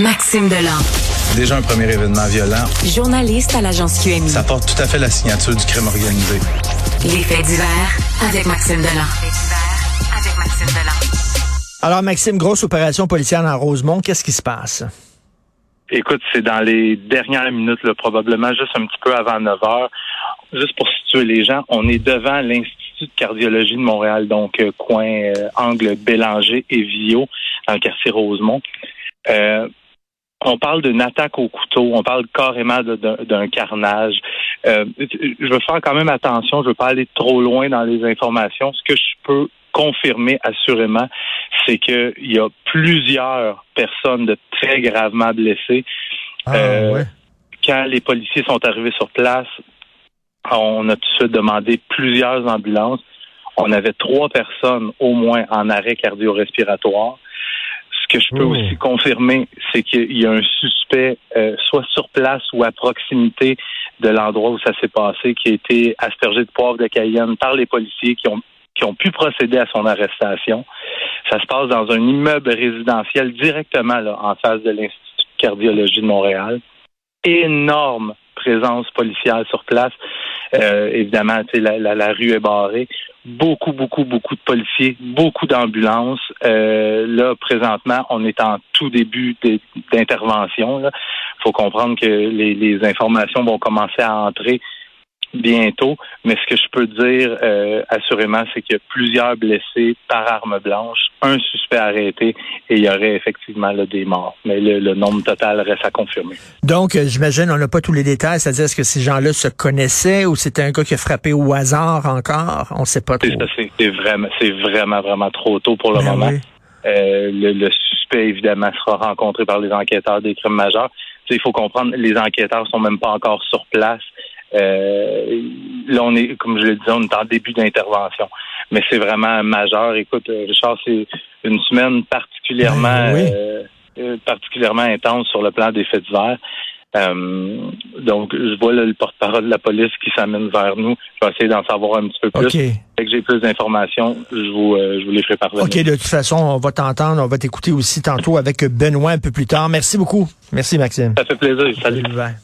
Maxime Delan. Déjà un premier événement violent. Journaliste à l'agence QMI. Ça porte tout à fait la signature du crime organisé. Les faits divers avec Maxime Delan. avec Maxime Delan. Alors, Maxime, grosse opération policière dans Rosemont. Qu'est-ce qui se passe? Écoute, c'est dans les dernières minutes, là, probablement juste un petit peu avant 9 heures. Juste pour situer les gens, on est devant l'Institut de cardiologie de Montréal, donc euh, coin euh, angle Bélanger et Vio, dans le quartier Rosemont. Euh, on parle d'une attaque au couteau, on parle carrément d'un carnage. Euh, je veux faire quand même attention, je veux pas aller trop loin dans les informations. Ce que je peux confirmer assurément, c'est qu'il y a plusieurs personnes de très gravement blessées. Ah, euh, quand les policiers sont arrivés sur place, on a tout de suite demandé plusieurs ambulances. On avait trois personnes au moins en arrêt cardio-respiratoire. Ce que je peux aussi confirmer, c'est qu'il y a un suspect, euh, soit sur place ou à proximité de l'endroit où ça s'est passé, qui a été aspergé de poivre de Cayenne par les policiers qui ont qui ont pu procéder à son arrestation. Ça se passe dans un immeuble résidentiel directement là, en face de l'Institut de cardiologie de Montréal. Énorme présence policière sur place. Euh, évidemment, la, rue est barrée. Beaucoup, beaucoup, beaucoup de policiers, beaucoup d'ambulances. Euh, là, présentement, on est en tout début d'intervention. Il faut comprendre que les informations vont commencer à entrer bientôt. Mais ce que je peux dire euh, assurément, c'est qu'il y a plusieurs blessés par arme blanche, un suspect arrêté et il y aurait effectivement là, des morts. Mais le, le nombre total reste à confirmer. Donc, euh, j'imagine, on n'a pas tous les détails, c'est-à-dire est-ce que ces gens-là se connaissaient ou c'était un gars qui a frappé au hasard encore? On ne sait pas trop. C'est vraiment, c'est vraiment, vraiment trop tôt pour le Ben moment. oui. Euh, le, le suspect, évidemment, sera rencontré par les enquêteurs des crimes majeurs. Il faut comprendre, les enquêteurs sont même pas encore sur place. Euh, là, on est, comme je le disais, on est en début d'intervention. Mais c'est vraiment majeur. Écoute, euh, Richard, c'est une semaine particulièrement, Ben oui. euh, particulièrement intense sur le plan des faits divers. Euh, donc, je vois là, le porte-parole de la police qui s'amène vers nous. Je vais essayer d'en savoir un petit peu plus. Dès que j'ai plus d'informations, je vous, euh, je vous les ferai parvenir. OK, de toute façon, on va t'entendre, on va t'écouter aussi tantôt avec Benoît un peu plus tard. Merci beaucoup. Merci, Maxime. Ça fait plaisir. Salut. Bye.